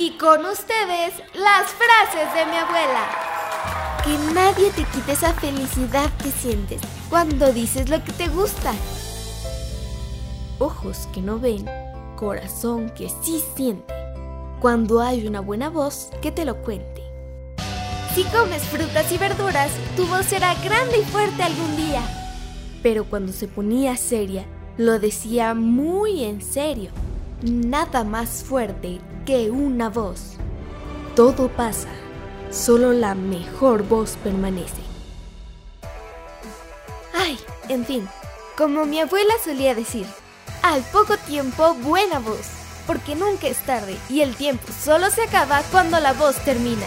Y con ustedes, las frases de mi abuela. Que nadie te quite esa felicidad que sientes cuando dices lo que te gusta. Ojos que no ven, corazón que sí siente. Cuando hay una buena voz que te lo cuente. Si comes frutas y verduras, tu voz será grande y fuerte algún día. Pero cuando se ponía seria, lo decía muy en serio. Nada más fuerte que una voz. Todo pasa, solo la mejor voz permanece. Ay, en fin, como mi abuela solía decir, al poco tiempo buena voz, porque nunca es tarde y el tiempo solo se acaba cuando la voz termina.